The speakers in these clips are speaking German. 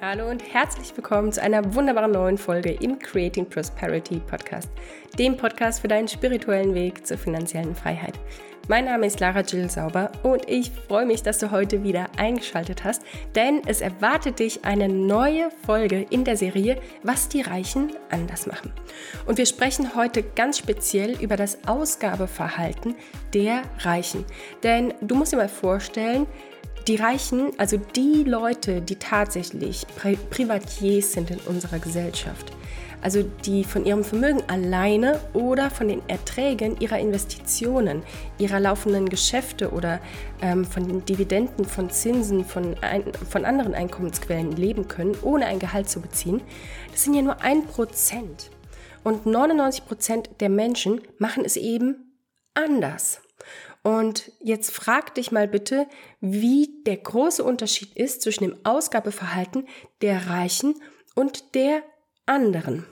Hallo und herzlich willkommen zu einer wunderbaren neuen Folge im Creating Prosperity Podcast, dem Podcast für deinen spirituellen Weg zur finanziellen Freiheit. Mein Name ist Lara Jill Sauber und ich freue mich, dass du heute wieder eingeschaltet hast, denn es erwartet dich eine neue Folge in der Serie Was die Reichen anders machen. Und wir sprechen heute ganz speziell über das Ausgabeverhalten der Reichen. Denn du musst dir mal vorstellen, die Reichen, also die Leute, die tatsächlich Pri Privatiers sind in unserer Gesellschaft, also die von ihrem Vermögen alleine oder von den Erträgen ihrer Investitionen, ihrer laufenden Geschäfte oder ähm, von den Dividenden, von Zinsen, von, ein, von anderen Einkommensquellen leben können, ohne ein Gehalt zu beziehen, das sind ja nur ein Prozent. Und 99 Prozent der Menschen machen es eben anders. Und jetzt frag dich mal bitte, wie der große Unterschied ist zwischen dem Ausgabeverhalten der Reichen und der anderen.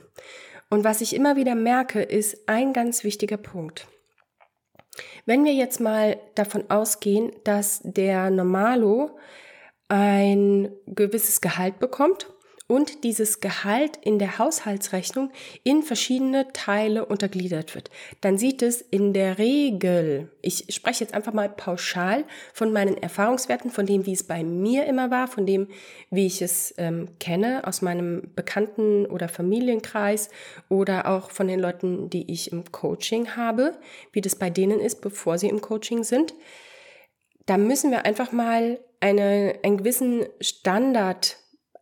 Und was ich immer wieder merke, ist ein ganz wichtiger Punkt. Wenn wir jetzt mal davon ausgehen, dass der Normalo ein gewisses Gehalt bekommt und dieses Gehalt in der Haushaltsrechnung in verschiedene Teile untergliedert wird. Dann sieht es in der Regel, ich spreche jetzt einfach mal pauschal von meinen Erfahrungswerten, von dem, wie es bei mir immer war, von dem, wie ich es ähm, kenne aus meinem Bekannten- oder Familienkreis oder auch von den Leuten, die ich im Coaching habe, wie das bei denen ist, bevor sie im Coaching sind. Da müssen wir einfach mal eine, einen gewissen Standard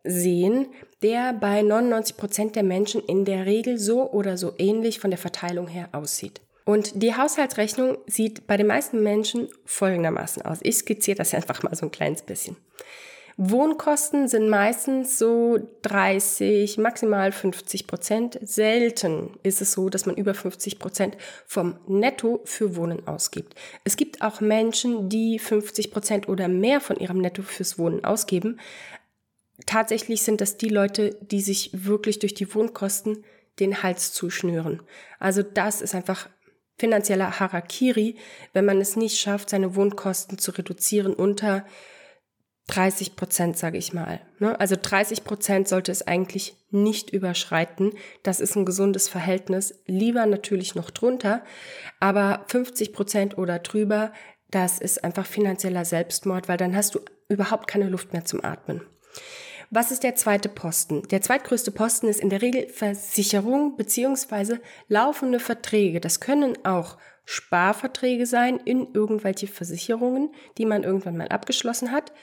sehen, der bei 99 Prozent der Menschen in der Regel so oder so ähnlich von der Verteilung her aussieht. Und die Haushaltsrechnung sieht bei den meisten Menschen folgendermaßen aus. Ich skizziere das einfach mal so ein kleines bisschen. Wohnkosten sind meistens so 30, maximal 50 Prozent. Selten ist es so, dass man über 50 Prozent vom Netto für Wohnen ausgibt. Es gibt auch Menschen, die 50 Prozent oder mehr von ihrem Netto fürs Wohnen ausgeben tatsächlich sind das die Leute, die sich wirklich durch die Wohnkosten den Hals zuschnüren. Also das ist einfach finanzieller Harakiri, wenn man es nicht schafft, seine Wohnkosten zu reduzieren unter 30 Prozent, sage ich mal. Ne? Also 30 Prozent sollte es eigentlich nicht überschreiten. Das ist ein gesundes Verhältnis. Lieber natürlich noch drunter, aber 50 Prozent oder drüber, das ist einfach finanzieller Selbstmord, weil dann hast du überhaupt keine Luft mehr zum Atmen. Was ist der zweite Posten? Der zweitgrößte Posten ist in der Regel Versicherung beziehungsweise laufende Verträge. Das können auch Sparverträge sein in irgendwelche Versicherungen, die man irgendwann mal abgeschlossen hat.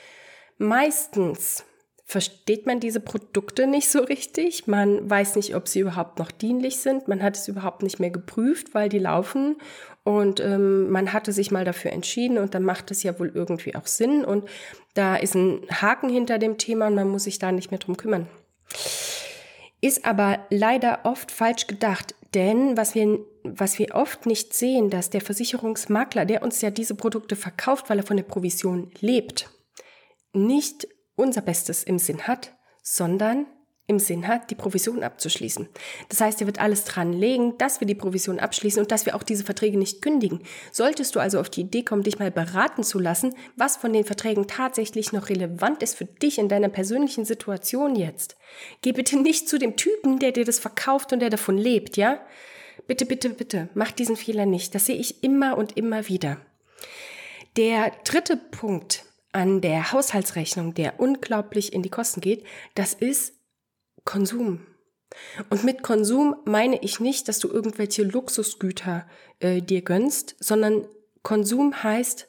Meistens versteht man diese Produkte nicht so richtig. Man weiß nicht, ob sie überhaupt noch dienlich sind. Man hat es überhaupt nicht mehr geprüft, weil die laufen. Und ähm, man hatte sich mal dafür entschieden und dann macht es ja wohl irgendwie auch Sinn. Und da ist ein Haken hinter dem Thema und man muss sich da nicht mehr drum kümmern. Ist aber leider oft falsch gedacht, denn was wir, was wir oft nicht sehen, dass der Versicherungsmakler, der uns ja diese Produkte verkauft, weil er von der Provision lebt, nicht unser Bestes im Sinn hat, sondern im Sinn hat, die Provision abzuschließen. Das heißt, er wird alles dran legen, dass wir die Provision abschließen und dass wir auch diese Verträge nicht kündigen. Solltest du also auf die Idee kommen, dich mal beraten zu lassen, was von den Verträgen tatsächlich noch relevant ist für dich in deiner persönlichen Situation jetzt, geh bitte nicht zu dem Typen, der dir das verkauft und der davon lebt, ja? Bitte, bitte, bitte, mach diesen Fehler nicht. Das sehe ich immer und immer wieder. Der dritte Punkt, an der Haushaltsrechnung, der unglaublich in die Kosten geht, das ist Konsum. Und mit Konsum meine ich nicht, dass du irgendwelche Luxusgüter äh, dir gönnst, sondern Konsum heißt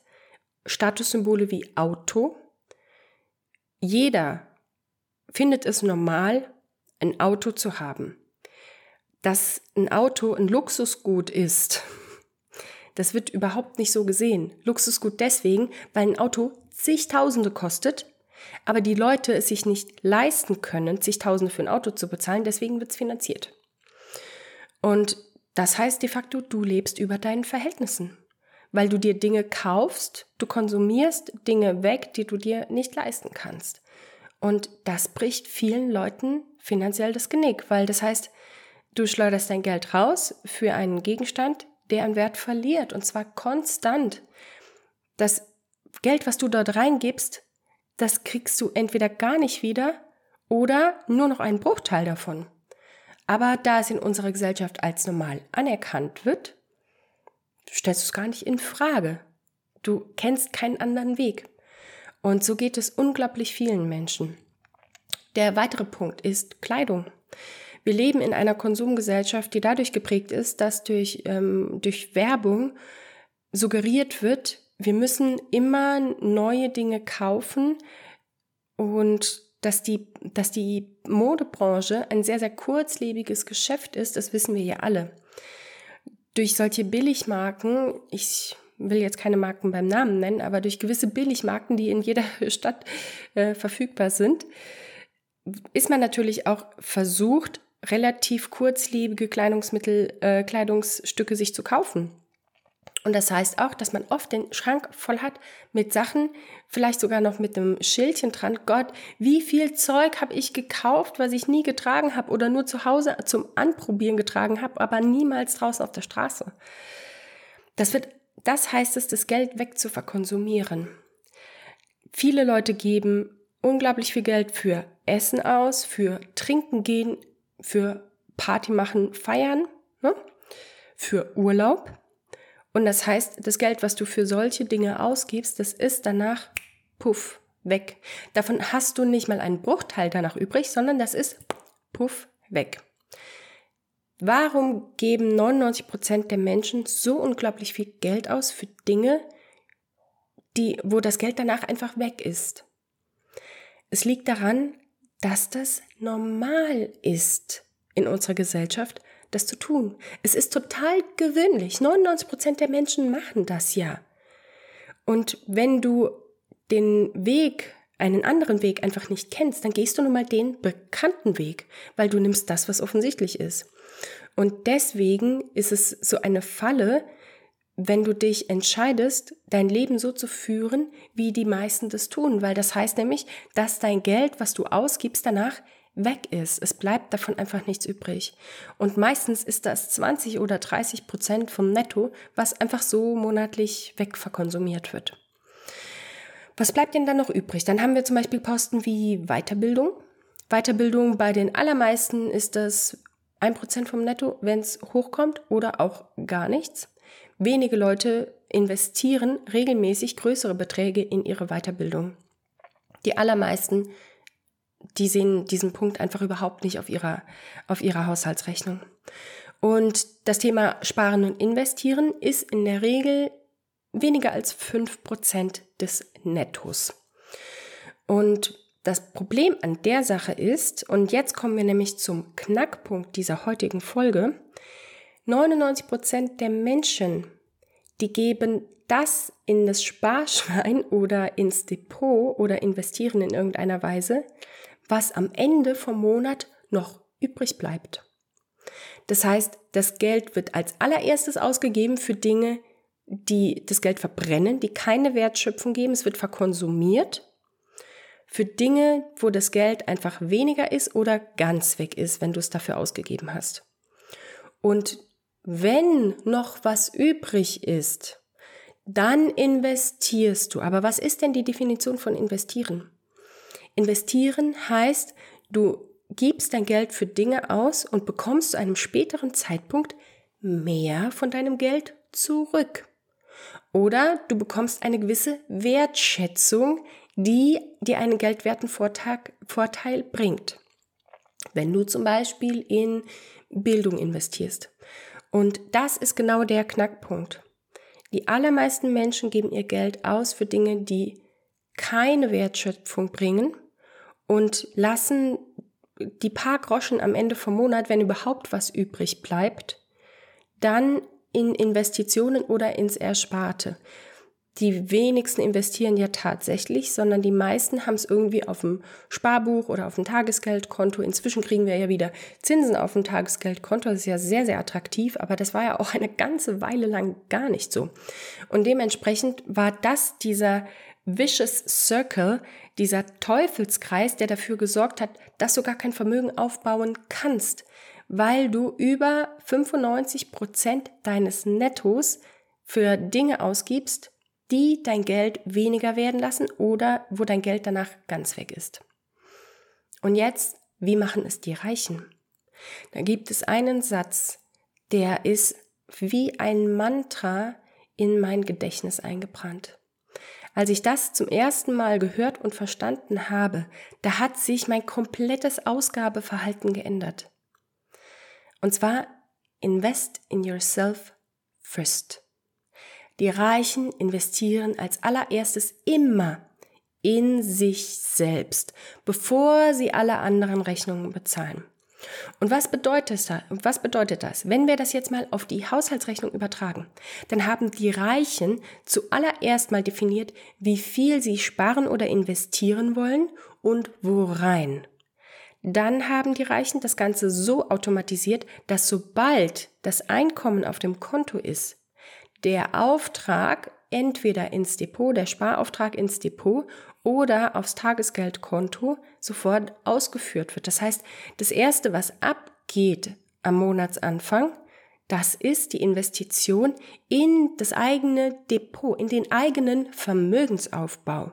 Statussymbole wie Auto. Jeder findet es normal, ein Auto zu haben. Dass ein Auto ein Luxusgut ist, das wird überhaupt nicht so gesehen. Luxusgut deswegen, weil ein Auto zigtausende kostet, aber die Leute es sich nicht leisten können, zigtausende für ein Auto zu bezahlen, deswegen wird es finanziert. Und das heißt de facto, du lebst über deinen Verhältnissen, weil du dir Dinge kaufst, du konsumierst Dinge weg, die du dir nicht leisten kannst. Und das bricht vielen Leuten finanziell das Genick, weil das heißt, du schleuderst dein Geld raus für einen Gegenstand, der an Wert verliert und zwar konstant. Das Geld, was du dort reingibst, das kriegst du entweder gar nicht wieder oder nur noch einen Bruchteil davon. Aber da es in unserer Gesellschaft als normal anerkannt wird, stellst du es gar nicht in Frage. Du kennst keinen anderen Weg. Und so geht es unglaublich vielen Menschen. Der weitere Punkt ist Kleidung. Wir leben in einer Konsumgesellschaft, die dadurch geprägt ist, dass durch, ähm, durch Werbung suggeriert wird, wir müssen immer neue Dinge kaufen und dass die, dass die Modebranche ein sehr, sehr kurzlebiges Geschäft ist, das wissen wir ja alle. Durch solche Billigmarken, ich will jetzt keine Marken beim Namen nennen, aber durch gewisse Billigmarken, die in jeder Stadt äh, verfügbar sind, ist man natürlich auch versucht, relativ kurzlebige Kleidungsmittel, äh, Kleidungsstücke sich zu kaufen. Und das heißt auch, dass man oft den Schrank voll hat mit Sachen, vielleicht sogar noch mit einem Schildchen dran. Gott, wie viel Zeug habe ich gekauft, was ich nie getragen habe oder nur zu Hause zum Anprobieren getragen habe, aber niemals draußen auf der Straße. Das wird, das heißt es, das Geld wegzuverkonsumieren. Viele Leute geben unglaublich viel Geld für Essen aus, für Trinken gehen, für Party machen, feiern, ne? für Urlaub. Und das heißt, das Geld, was du für solche Dinge ausgibst, das ist danach puff weg. Davon hast du nicht mal einen Bruchteil danach übrig, sondern das ist puff weg. Warum geben 99 Prozent der Menschen so unglaublich viel Geld aus für Dinge, die, wo das Geld danach einfach weg ist? Es liegt daran, dass das normal ist in unserer Gesellschaft, das zu tun. Es ist total gewöhnlich. 99 Prozent der Menschen machen das ja. Und wenn du den Weg, einen anderen Weg einfach nicht kennst, dann gehst du nun mal den bekannten Weg, weil du nimmst das, was offensichtlich ist. Und deswegen ist es so eine Falle, wenn du dich entscheidest, dein Leben so zu führen, wie die meisten das tun, weil das heißt nämlich, dass dein Geld, was du ausgibst, danach weg ist. Es bleibt davon einfach nichts übrig. Und meistens ist das 20 oder 30 Prozent vom Netto, was einfach so monatlich wegverkonsumiert wird. Was bleibt denn dann noch übrig? Dann haben wir zum Beispiel Posten wie Weiterbildung. Weiterbildung bei den allermeisten ist das 1% vom Netto, wenn es hochkommt oder auch gar nichts. Wenige Leute investieren regelmäßig größere Beträge in ihre Weiterbildung. Die allermeisten, die sehen diesen Punkt einfach überhaupt nicht auf ihrer, auf ihrer Haushaltsrechnung. Und das Thema Sparen und Investieren ist in der Regel weniger als 5% des Nettos. Und das Problem an der Sache ist, und jetzt kommen wir nämlich zum Knackpunkt dieser heutigen Folge, 99 Prozent der Menschen, die geben das in das Sparschwein oder ins Depot oder investieren in irgendeiner Weise, was am Ende vom Monat noch übrig bleibt. Das heißt, das Geld wird als allererstes ausgegeben für Dinge, die das Geld verbrennen, die keine Wertschöpfung geben. Es wird verkonsumiert für Dinge, wo das Geld einfach weniger ist oder ganz weg ist, wenn du es dafür ausgegeben hast. Und wenn noch was übrig ist, dann investierst du. Aber was ist denn die Definition von investieren? Investieren heißt, du gibst dein Geld für Dinge aus und bekommst zu einem späteren Zeitpunkt mehr von deinem Geld zurück. Oder du bekommst eine gewisse Wertschätzung, die dir einen geldwerten Vorteil, bringt. Wenn du zum Beispiel in Bildung investierst. Und das ist genau der Knackpunkt. Die allermeisten Menschen geben ihr Geld aus für Dinge, die keine Wertschöpfung bringen und lassen die paar Groschen am Ende vom Monat, wenn überhaupt was übrig bleibt, dann in Investitionen oder ins Ersparte die wenigsten investieren ja tatsächlich, sondern die meisten haben es irgendwie auf dem Sparbuch oder auf dem Tagesgeldkonto. Inzwischen kriegen wir ja wieder Zinsen auf dem Tagesgeldkonto. Das ist ja sehr, sehr attraktiv, aber das war ja auch eine ganze Weile lang gar nicht so. Und dementsprechend war das dieser vicious circle, dieser Teufelskreis, der dafür gesorgt hat, dass du gar kein Vermögen aufbauen kannst, weil du über 95 Prozent deines Nettos für Dinge ausgibst, die dein Geld weniger werden lassen oder wo dein Geld danach ganz weg ist. Und jetzt, wie machen es die Reichen? Da gibt es einen Satz, der ist wie ein Mantra in mein Gedächtnis eingebrannt. Als ich das zum ersten Mal gehört und verstanden habe, da hat sich mein komplettes Ausgabeverhalten geändert. Und zwar invest in yourself first. Die Reichen investieren als allererstes immer in sich selbst, bevor sie alle anderen Rechnungen bezahlen. Und was bedeutet, das, was bedeutet das? Wenn wir das jetzt mal auf die Haushaltsrechnung übertragen, dann haben die Reichen zuallererst mal definiert, wie viel sie sparen oder investieren wollen und worein. Dann haben die Reichen das Ganze so automatisiert, dass sobald das Einkommen auf dem Konto ist, der Auftrag entweder ins Depot, der Sparauftrag ins Depot oder aufs Tagesgeldkonto sofort ausgeführt wird. Das heißt, das Erste, was abgeht am Monatsanfang, das ist die Investition in das eigene Depot, in den eigenen Vermögensaufbau.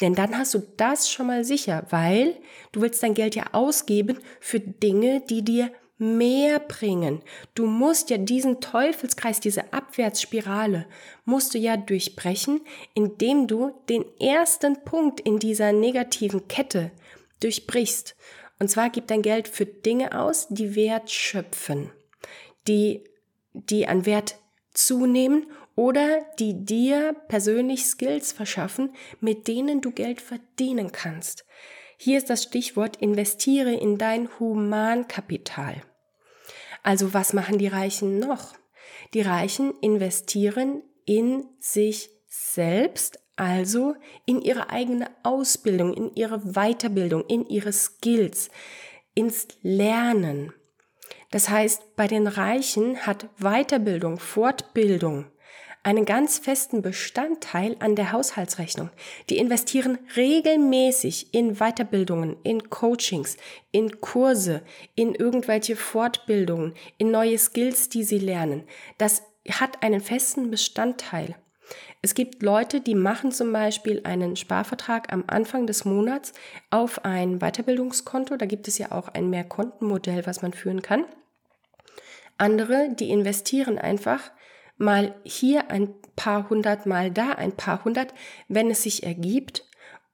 Denn dann hast du das schon mal sicher, weil du willst dein Geld ja ausgeben für Dinge, die dir mehr bringen. Du musst ja diesen Teufelskreis, diese Abwärtsspirale, musst du ja durchbrechen, indem du den ersten Punkt in dieser negativen Kette durchbrichst. Und zwar gib dein Geld für Dinge aus, die Wert schöpfen, die, die an Wert zunehmen oder die dir persönlich Skills verschaffen, mit denen du Geld verdienen kannst. Hier ist das Stichwort investiere in dein Humankapital. Also was machen die Reichen noch? Die Reichen investieren in sich selbst, also in ihre eigene Ausbildung, in ihre Weiterbildung, in ihre Skills, ins Lernen. Das heißt, bei den Reichen hat Weiterbildung, Fortbildung einen ganz festen Bestandteil an der Haushaltsrechnung. Die investieren regelmäßig in Weiterbildungen, in Coachings, in Kurse, in irgendwelche Fortbildungen, in neue Skills, die sie lernen. Das hat einen festen Bestandteil. Es gibt Leute, die machen zum Beispiel einen Sparvertrag am Anfang des Monats auf ein Weiterbildungskonto. Da gibt es ja auch ein Mehrkontenmodell, was man führen kann. Andere, die investieren einfach mal hier ein paar hundert, mal da ein paar hundert, wenn es sich ergibt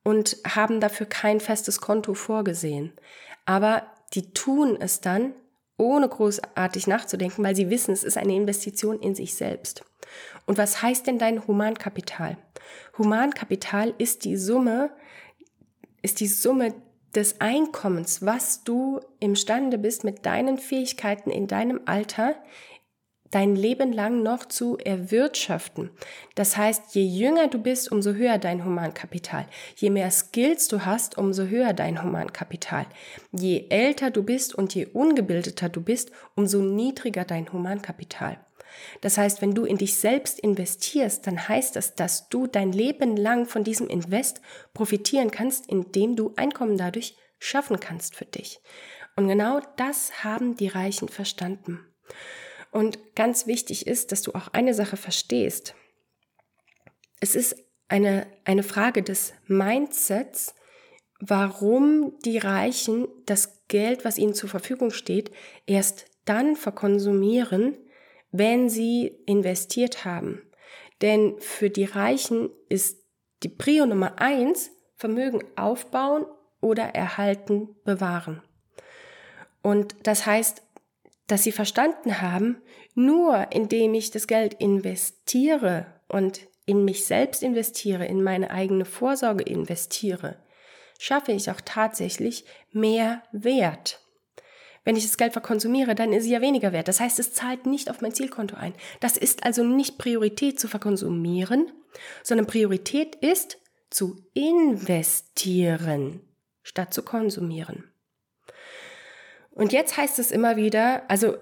und haben dafür kein festes Konto vorgesehen. Aber die tun es dann, ohne großartig nachzudenken, weil sie wissen, es ist eine Investition in sich selbst. Und was heißt denn dein Humankapital? Humankapital ist die Summe, ist die Summe des Einkommens, was du imstande bist, mit deinen Fähigkeiten in deinem Alter dein Leben lang noch zu erwirtschaften. Das heißt, je jünger du bist, umso höher dein Humankapital. Je mehr Skills du hast, umso höher dein Humankapital. Je älter du bist und je ungebildeter du bist, umso niedriger dein Humankapital. Das heißt, wenn du in dich selbst investierst, dann heißt das, dass du dein Leben lang von diesem Invest profitieren kannst, indem du Einkommen dadurch schaffen kannst für dich. Und genau das haben die Reichen verstanden. Und ganz wichtig ist, dass du auch eine Sache verstehst. Es ist eine, eine Frage des Mindsets, warum die Reichen das Geld, was ihnen zur Verfügung steht, erst dann verkonsumieren, wenn sie investiert haben. Denn für die Reichen ist die Prio Nummer eins Vermögen aufbauen oder erhalten, bewahren. Und das heißt, dass sie verstanden haben, nur indem ich das Geld investiere und in mich selbst investiere, in meine eigene Vorsorge investiere, schaffe ich auch tatsächlich mehr Wert. Wenn ich das Geld verkonsumiere, dann ist es ja weniger wert. Das heißt, es zahlt nicht auf mein Zielkonto ein. Das ist also nicht Priorität zu verkonsumieren, sondern Priorität ist zu investieren statt zu konsumieren. Und jetzt heißt es immer wieder, also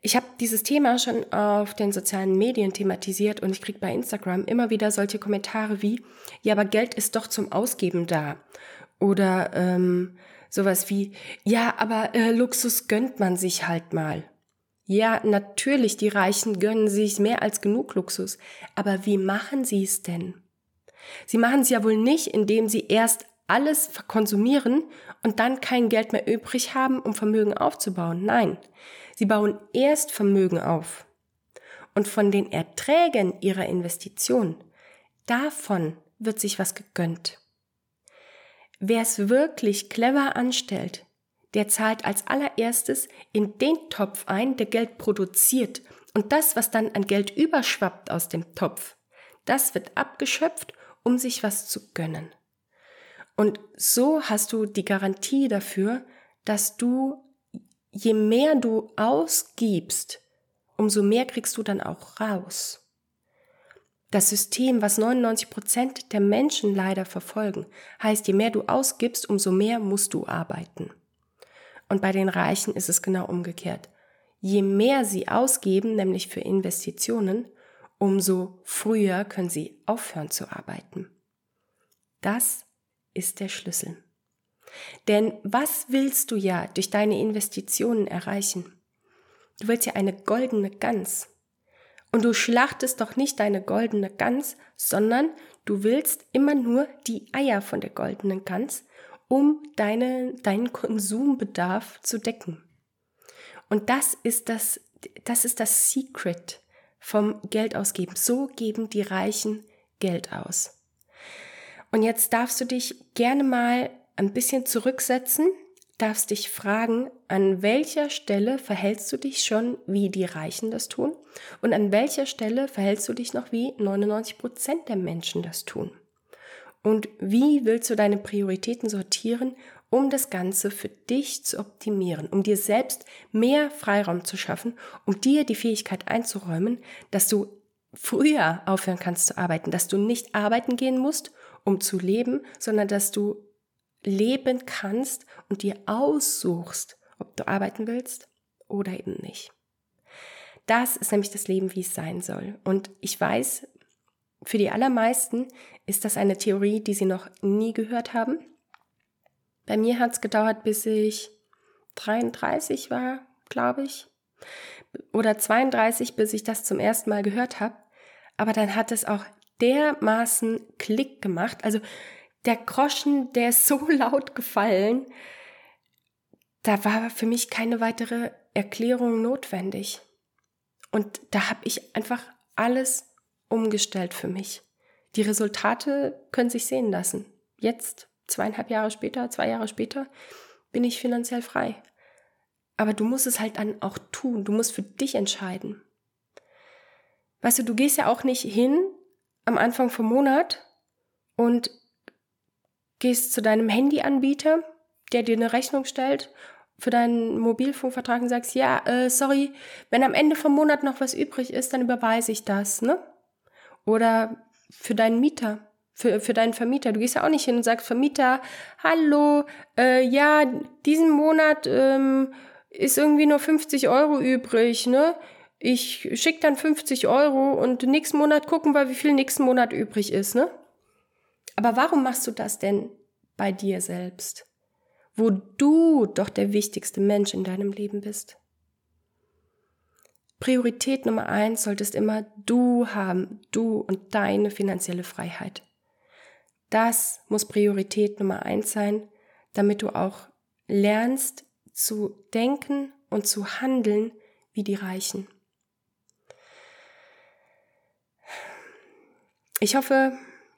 ich habe dieses Thema schon auf den sozialen Medien thematisiert und ich kriege bei Instagram immer wieder solche Kommentare wie, ja, aber Geld ist doch zum Ausgeben da. Oder ähm, sowas wie, ja, aber äh, Luxus gönnt man sich halt mal. Ja, natürlich, die Reichen gönnen sich mehr als genug Luxus. Aber wie machen sie es denn? Sie machen es ja wohl nicht, indem sie erst alles verkonsumieren und dann kein Geld mehr übrig haben, um Vermögen aufzubauen. Nein, sie bauen erst Vermögen auf. Und von den Erträgen ihrer Investition, davon wird sich was gegönnt. Wer es wirklich clever anstellt, der zahlt als allererstes in den Topf ein, der Geld produziert. Und das, was dann an Geld überschwappt aus dem Topf, das wird abgeschöpft, um sich was zu gönnen. Und so hast du die Garantie dafür, dass du, je mehr du ausgibst, umso mehr kriegst du dann auch raus. Das System, was 99 Prozent der Menschen leider verfolgen, heißt, je mehr du ausgibst, umso mehr musst du arbeiten. Und bei den Reichen ist es genau umgekehrt. Je mehr sie ausgeben, nämlich für Investitionen, umso früher können sie aufhören zu arbeiten. Das ist der Schlüssel. Denn was willst du ja durch deine Investitionen erreichen? Du willst ja eine goldene Gans. Und du schlachtest doch nicht deine goldene Gans, sondern du willst immer nur die Eier von der goldenen Gans, um deine, deinen Konsumbedarf zu decken. Und das ist das, das ist das Secret vom Geldausgeben. So geben die Reichen Geld aus. Und jetzt darfst du dich gerne mal ein bisschen zurücksetzen, darfst dich fragen, an welcher Stelle verhältst du dich schon, wie die Reichen das tun? Und an welcher Stelle verhältst du dich noch, wie 99 Prozent der Menschen das tun? Und wie willst du deine Prioritäten sortieren, um das Ganze für dich zu optimieren, um dir selbst mehr Freiraum zu schaffen, um dir die Fähigkeit einzuräumen, dass du früher aufhören kannst zu arbeiten, dass du nicht arbeiten gehen musst, um zu leben, sondern dass du leben kannst und dir aussuchst, ob du arbeiten willst oder eben nicht. Das ist nämlich das Leben, wie es sein soll. Und ich weiß, für die allermeisten ist das eine Theorie, die sie noch nie gehört haben. Bei mir hat es gedauert, bis ich 33 war, glaube ich. Oder 32, bis ich das zum ersten Mal gehört habe. Aber dann hat es auch dermaßen Klick gemacht. Also der Groschen, der ist so laut gefallen, da war für mich keine weitere Erklärung notwendig. Und da habe ich einfach alles umgestellt für mich. Die Resultate können sich sehen lassen. Jetzt, zweieinhalb Jahre später, zwei Jahre später, bin ich finanziell frei. Aber du musst es halt dann auch tun. Du musst für dich entscheiden. Weißt du, du gehst ja auch nicht hin am Anfang vom Monat und gehst zu deinem Handyanbieter, der dir eine Rechnung stellt für deinen Mobilfunkvertrag und sagst, ja, äh, sorry, wenn am Ende vom Monat noch was übrig ist, dann überweise ich das, ne? Oder für deinen Mieter, für, für deinen Vermieter. Du gehst ja auch nicht hin und sagst, Vermieter, hallo, äh, ja, diesen Monat ähm, ist irgendwie nur 50 Euro übrig, ne? Ich schicke dann 50 Euro und nächsten Monat gucken wir, wie viel nächsten Monat übrig ist, ne? Aber warum machst du das denn bei dir selbst? Wo du doch der wichtigste Mensch in deinem Leben bist. Priorität Nummer eins solltest immer du haben, du und deine finanzielle Freiheit. Das muss Priorität Nummer eins sein, damit du auch lernst zu denken und zu handeln wie die Reichen. Ich hoffe,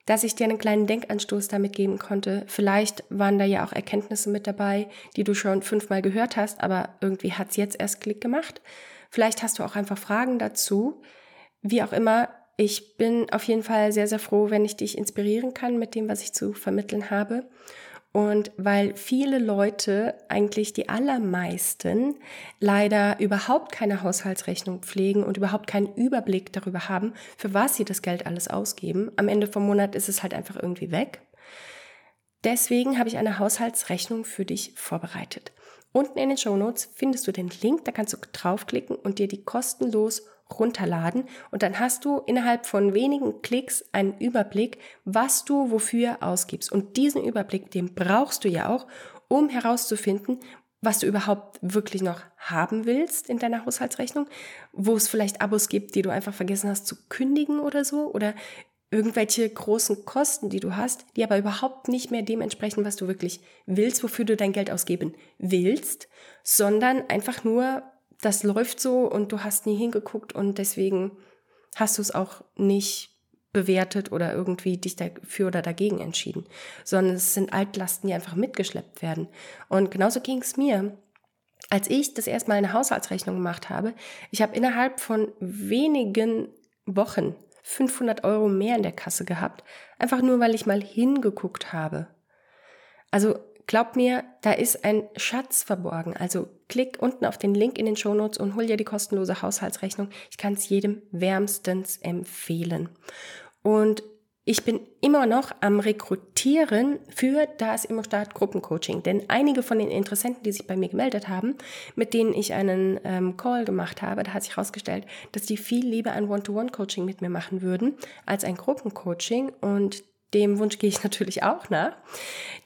dass ich dir einen kleinen Denkanstoß damit geben konnte. Vielleicht waren da ja auch Erkenntnisse mit dabei, die du schon fünfmal gehört hast, aber irgendwie hat es jetzt erst Klick gemacht. Vielleicht hast du auch einfach Fragen dazu. Wie auch immer, ich bin auf jeden Fall sehr, sehr froh, wenn ich dich inspirieren kann mit dem, was ich zu vermitteln habe. Und weil viele Leute, eigentlich die allermeisten, leider überhaupt keine Haushaltsrechnung pflegen und überhaupt keinen Überblick darüber haben, für was sie das Geld alles ausgeben. Am Ende vom Monat ist es halt einfach irgendwie weg. Deswegen habe ich eine Haushaltsrechnung für dich vorbereitet. Unten in den Show Notes findest du den Link, da kannst du draufklicken und dir die kostenlos runterladen und dann hast du innerhalb von wenigen Klicks einen Überblick, was du wofür ausgibst. Und diesen Überblick, den brauchst du ja auch, um herauszufinden, was du überhaupt wirklich noch haben willst in deiner Haushaltsrechnung, wo es vielleicht Abos gibt, die du einfach vergessen hast zu kündigen oder so, oder irgendwelche großen Kosten, die du hast, die aber überhaupt nicht mehr dem entsprechen, was du wirklich willst, wofür du dein Geld ausgeben willst, sondern einfach nur, das läuft so und du hast nie hingeguckt und deswegen hast du es auch nicht bewertet oder irgendwie dich dafür oder dagegen entschieden, sondern es sind Altlasten, die einfach mitgeschleppt werden. Und genauso ging es mir. Als ich das erste Mal eine Haushaltsrechnung gemacht habe, ich habe innerhalb von wenigen Wochen 500 Euro mehr in der Kasse gehabt, einfach nur weil ich mal hingeguckt habe. Also glaub mir, da ist ein Schatz verborgen. Also klick unten auf den Link in den Shownotes und hol dir die kostenlose Haushaltsrechnung. Ich kann es jedem wärmstens empfehlen. Und ich bin immer noch am Rekrutieren für das Immostart Gruppencoaching, denn einige von den Interessenten, die sich bei mir gemeldet haben, mit denen ich einen ähm, Call gemacht habe, da hat sich herausgestellt, dass die viel lieber ein One-to-One-Coaching mit mir machen würden als ein Gruppencoaching und dem Wunsch gehe ich natürlich auch nach.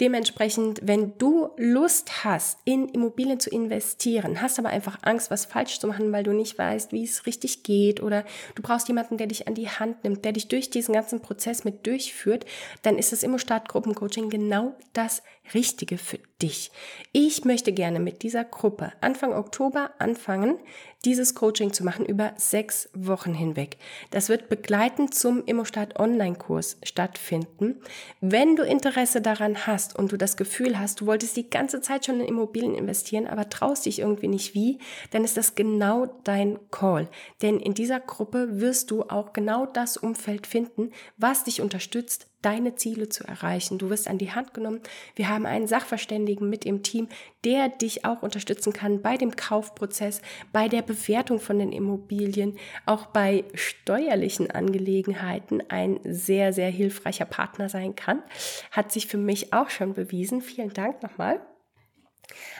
Dementsprechend, wenn du Lust hast, in Immobilien zu investieren, hast aber einfach Angst, was falsch zu machen, weil du nicht weißt, wie es richtig geht oder du brauchst jemanden, der dich an die Hand nimmt, der dich durch diesen ganzen Prozess mit durchführt, dann ist das Immostart Gruppencoaching genau das Richtige für dich. Ich möchte gerne mit dieser Gruppe Anfang Oktober anfangen, dieses Coaching zu machen über sechs Wochen hinweg. Das wird begleitend zum Immostart Online-Kurs stattfinden. Wenn du Interesse daran hast und du das Gefühl hast, du wolltest die ganze Zeit schon in Immobilien investieren, aber traust dich irgendwie nicht wie, dann ist das genau dein Call. Denn in dieser Gruppe wirst du auch genau das Umfeld finden, was dich unterstützt, deine Ziele zu erreichen. Du wirst an die Hand genommen. Wir haben einen Sachverständigen mit im Team, der dich auch unterstützen kann bei dem Kaufprozess, bei der Bewertung von den Immobilien, auch bei steuerlichen Angelegenheiten ein sehr, sehr hilfreicher Partner sein kann. Hat sich für mich auch schon bewiesen. Vielen Dank nochmal.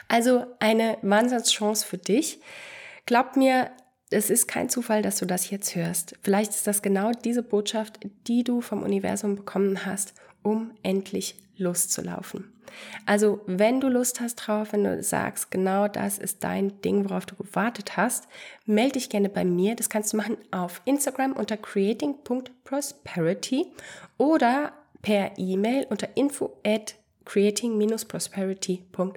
Also eine Wahnsinnschance für dich. Glaubt mir, es ist kein Zufall, dass du das jetzt hörst. Vielleicht ist das genau diese Botschaft, die du vom Universum bekommen hast, um endlich loszulaufen. Also, wenn du Lust hast drauf, wenn du sagst, genau das ist dein Ding, worauf du gewartet hast, melde dich gerne bei mir. Das kannst du machen auf Instagram unter creating.prosperity oder per E-Mail unter info at creating-prosperity.com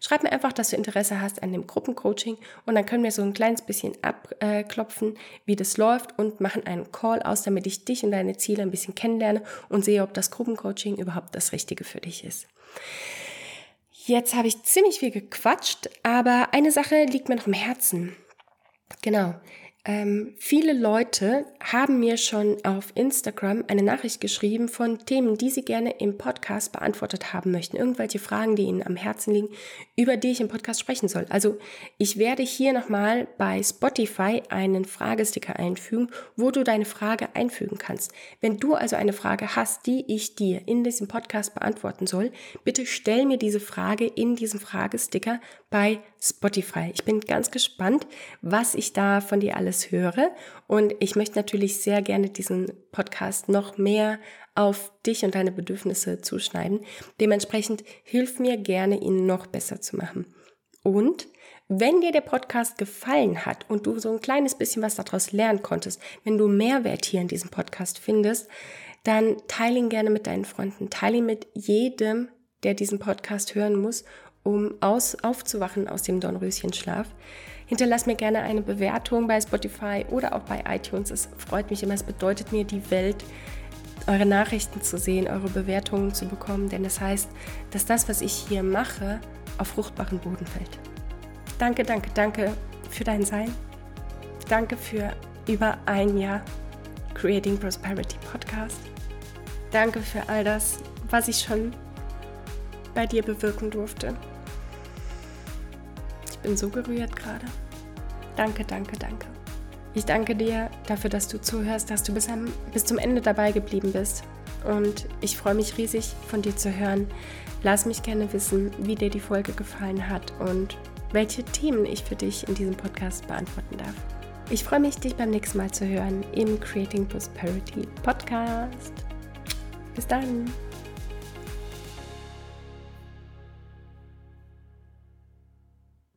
schreib mir einfach, dass du Interesse hast an dem Gruppencoaching und dann können wir so ein kleines bisschen abklopfen, wie das läuft und machen einen Call aus, damit ich dich und deine Ziele ein bisschen kennenlerne und sehe, ob das Gruppencoaching überhaupt das Richtige für dich ist. Jetzt habe ich ziemlich viel gequatscht, aber eine Sache liegt mir noch im Herzen. Genau. Ähm, viele Leute haben mir schon auf Instagram eine Nachricht geschrieben von Themen, die sie gerne im Podcast beantwortet haben möchten. Irgendwelche Fragen, die ihnen am Herzen liegen, über die ich im Podcast sprechen soll. Also ich werde hier nochmal bei Spotify einen Fragesticker einfügen, wo du deine Frage einfügen kannst. Wenn du also eine Frage hast, die ich dir in diesem Podcast beantworten soll, bitte stell mir diese Frage in diesem Fragesticker bei Spotify. Ich bin ganz gespannt, was ich da von dir alles höre. Und ich möchte natürlich sehr gerne diesen Podcast noch mehr auf dich und deine Bedürfnisse zuschneiden. Dementsprechend hilf mir gerne, ihn noch besser zu machen. Und wenn dir der Podcast gefallen hat und du so ein kleines bisschen was daraus lernen konntest, wenn du Mehrwert hier in diesem Podcast findest, dann teile ihn gerne mit deinen Freunden, teile ihn mit jedem, der diesen Podcast hören muss um aus, aufzuwachen aus dem Dornröschenschlaf. Hinterlass mir gerne eine Bewertung bei Spotify oder auch bei iTunes. Es freut mich immer, es bedeutet mir die Welt, eure Nachrichten zu sehen, eure Bewertungen zu bekommen, denn es das heißt, dass das, was ich hier mache, auf fruchtbaren Boden fällt. Danke, danke, danke für dein Sein. Danke für über ein Jahr Creating Prosperity Podcast. Danke für all das, was ich schon bei dir bewirken durfte. Bin so gerührt gerade. Danke, danke, danke. Ich danke dir dafür, dass du zuhörst, dass du bis, am, bis zum Ende dabei geblieben bist. Und ich freue mich riesig, von dir zu hören. Lass mich gerne wissen, wie dir die Folge gefallen hat und welche Themen ich für dich in diesem Podcast beantworten darf. Ich freue mich, dich beim nächsten Mal zu hören im Creating Prosperity Podcast. Bis dann!